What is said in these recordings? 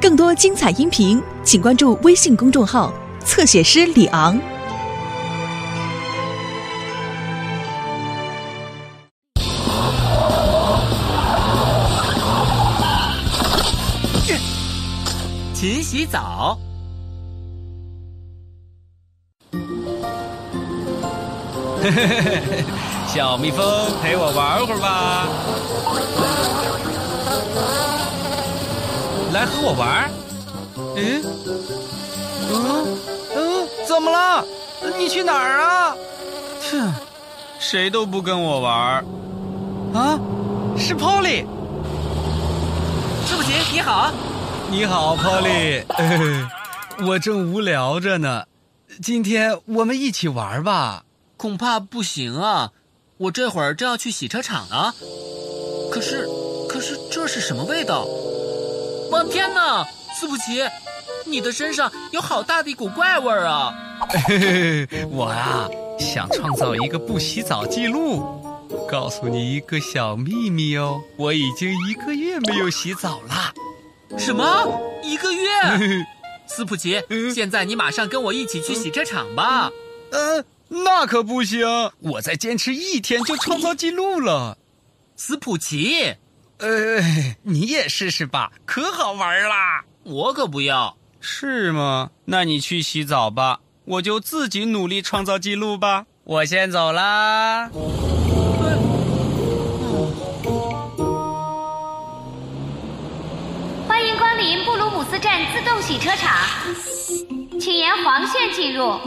更多精彩音频，请关注微信公众号“侧写师李昂”。勤洗澡。嘿嘿嘿嘿，小蜜蜂，陪我玩会儿吧。来和我玩。嗯，嗯嗯，怎么了？你去哪儿啊？哼，谁都不跟我玩。啊，是 Polly。斯普奇，你好。你好，Polly。我正无聊着呢。今天我们一起玩吧。恐怕不行啊！我这会儿正要去洗车场啊。可是，可是这是什么味道？我天哪，斯普奇，你的身上有好大的一股怪味儿啊！我啊，想创造一个不洗澡记录。告诉你一个小秘密哦，我已经一个月没有洗澡了。什么？一个月？斯普奇，现在你马上跟我一起去洗车场吧。呃。那可不行！我再坚持一天就创造记录了。斯普奇，呃，你也试试吧，可好玩啦！我可不要。是吗？那你去洗澡吧，我就自己努力创造记录吧。我先走啦。欢迎光临布鲁姆斯站自动洗车场，请沿黄线进入。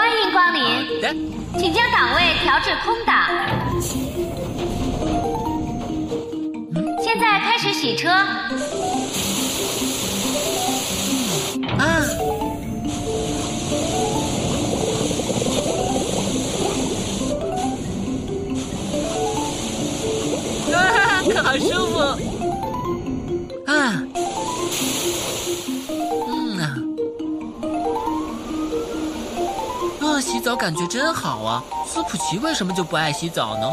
欢迎光临，请将档位调至空档。现在开始洗车。感觉真好啊！斯普奇为什么就不爱洗澡呢？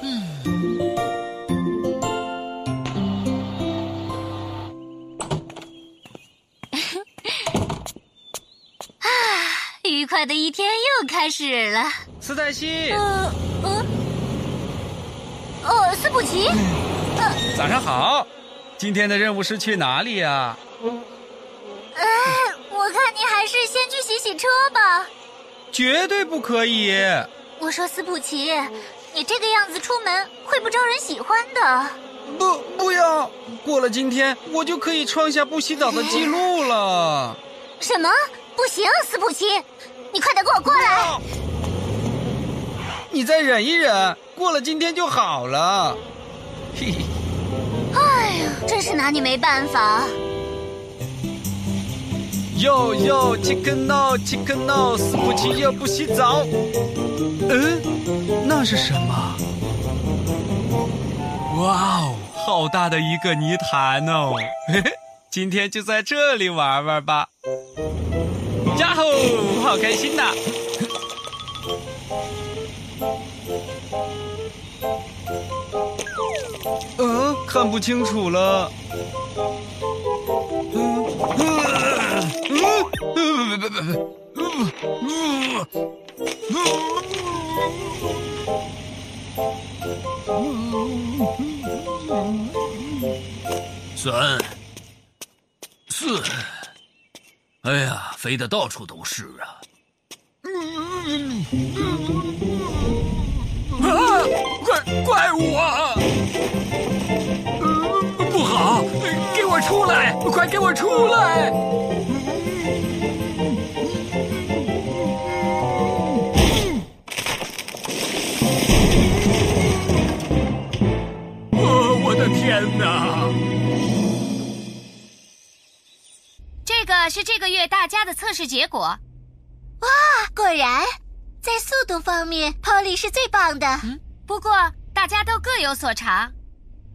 嗯，啊，愉快的一天又开始了。斯黛西，嗯嗯，哦，斯普奇，早上好。今天的任务是去哪里呀？哎，我看你还是先去洗洗车吧。绝对不可以！我说斯普奇，你这个样子出门会不招人喜欢的。不，不要！过了今天，我就可以创下不洗澡的记录了。什么？不行，斯普奇，你快点给我过来！你再忍一忍，过了今天就好了。嘿嘿。哎呀，真是拿你没办法。哟哟，Chicken No，Chicken No，斯普奇又不洗澡。嗯，那是什么？哇哦，好大的一个泥潭哦！嘿嘿，今天就在这里玩玩吧。呀吼，好开心呐！嗯，看不清楚了。三、四，哎呀，飞的到处都是啊！啊，怪怪物啊！不好，给我出来！快给我出来！天哪！这个是这个月大家的测试结果。哇，果然，在速度方面，Polly 是最棒的。嗯，不过大家都各有所长。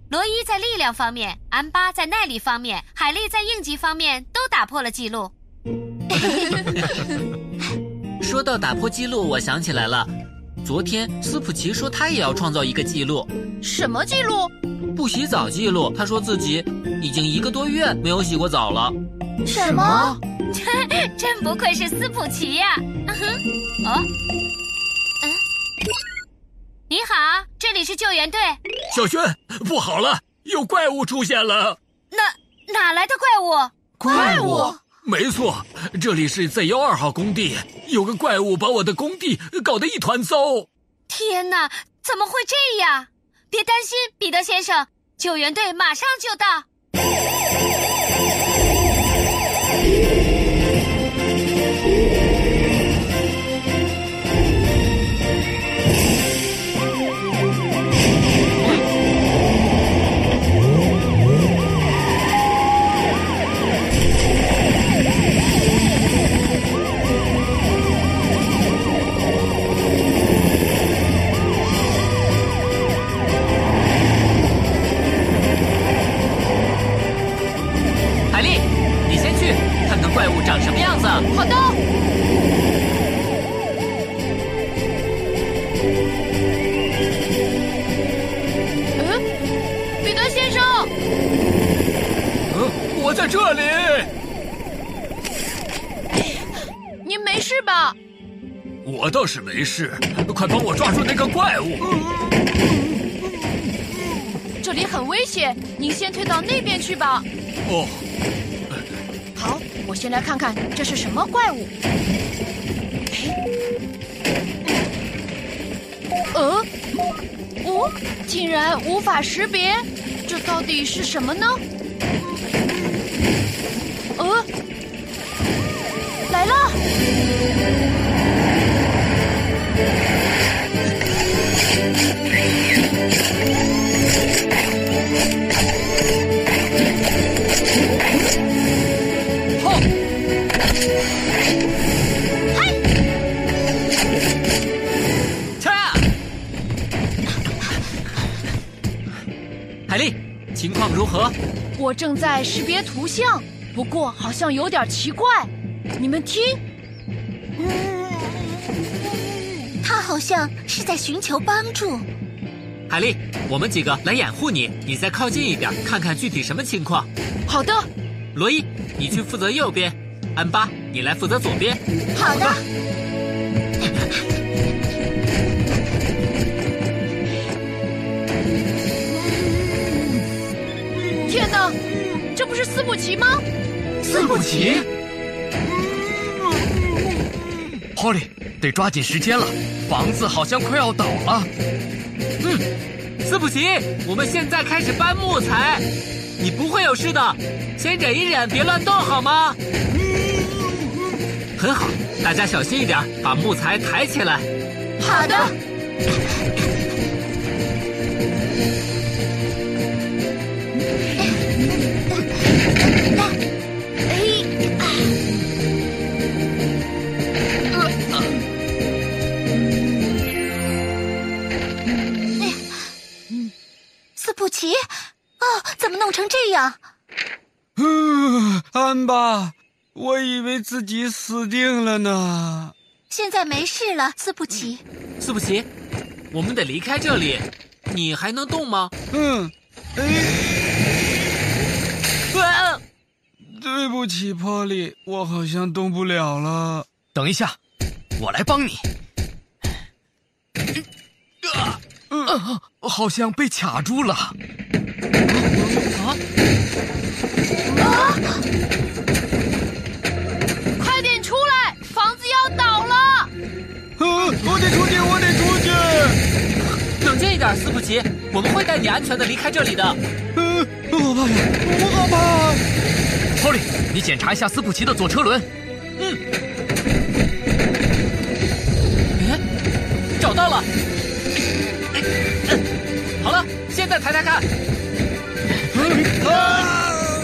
罗伊在力量方面，安巴在耐力方面，海莉在应急方面都打破了记录。说到打破记录，我想起来了，昨天斯普奇说他也要创造一个记录，什么记录？不洗澡记录。他说自己已经一个多月没有洗过澡了。什么？真不愧是斯普奇呀！嗯哼，哦，嗯，你好，这里是救援队。小轩，不好了，有怪物出现了。哪哪来的怪物？怪物？没错，这里是 Z 幺二号工地，有个怪物把我的工地搞得一团糟。天哪，怎么会这样？别担心，彼得先生，救援队马上就到。事吧？我倒是没事，快帮我抓住那个怪物。这里很危险，您先退到那边去吧。哦，好，我先来看看这是什么怪物。呃，哦，竟然无法识别，这到底是什么呢？呃，情况如何？我正在识别图像，不过好像有点奇怪。你们听，好像是在寻求帮助。海莉，我们几个来掩护你，你再靠近一点，看看具体什么情况。好的，罗伊，你去负责右边；安巴，你来负责左边。好的，天哪，这不是斯布奇吗？斯布奇。Polly，得抓紧时间了，房子好像快要倒了。嗯斯普奇，我们现在开始搬木材，你不会有事的，先忍一忍，别乱动好吗？很好，大家小心一点，把木材抬起来。好的。斯普奇，哦，怎么弄成这样？嗯，安巴，我以为自己死定了呢。现在没事了，斯普奇。斯普奇，我们得离开这里，你还能动吗？嗯，哎，啊对不起，波利，我好像动不了了。等一下，我来帮你。呃，好像被卡住了。啊快点出来，房子要倒了！嗯，我得出去，我得出去。冷静一点，斯普奇，我们会带你安全的离开这里的。嗯，我好怕呀，我好怕。Polly，你检查一下斯普奇的左车轮。嗯哎，找到了。哎嗯好了，现在抬抬看，啊！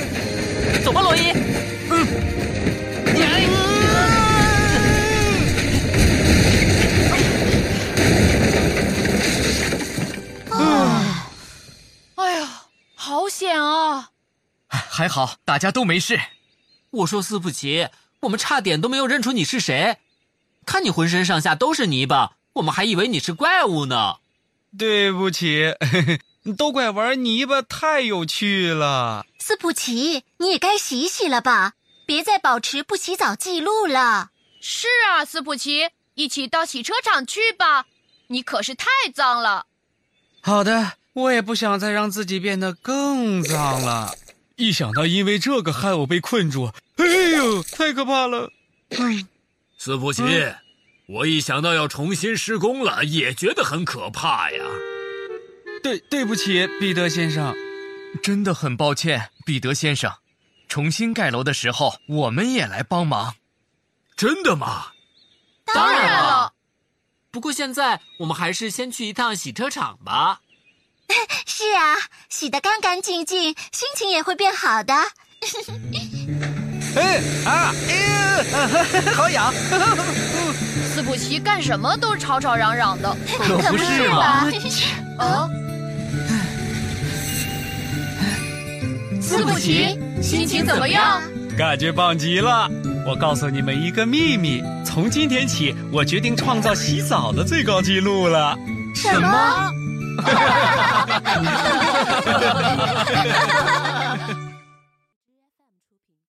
走吧，罗伊。哎呀，好险啊！还好大家都没事。我说斯普奇，我们差点都没有认出你是谁。看你浑身上下都是泥巴，我们还以为你是怪物呢。对不起，都怪玩泥巴太有趣了。斯普奇，你也该洗洗了吧？别再保持不洗澡记录了。是啊，斯普奇，一起到洗车场去吧。你可是太脏了。好的，我也不想再让自己变得更脏了。一想到因为这个害我被困住，哎呦，太可怕了！嗯，斯普奇，我一想到要重新施工了，也觉得很可怕呀。对，对不起，彼得先生，真的很抱歉，彼得先生。重新盖楼的时候，我们也来帮忙。真的吗？当然了。不过现在我们还是先去一趟洗车场吧。是啊，洗得干干净净，心情也会变好的。哎啊！哎呀，好痒！斯普奇干什么都吵吵嚷嚷的，可不是嘛？哦，斯古奇，心情怎么样？感觉棒极了！我告诉你们一个秘密，从今天起，我决定创造洗澡的最高纪录了。什么？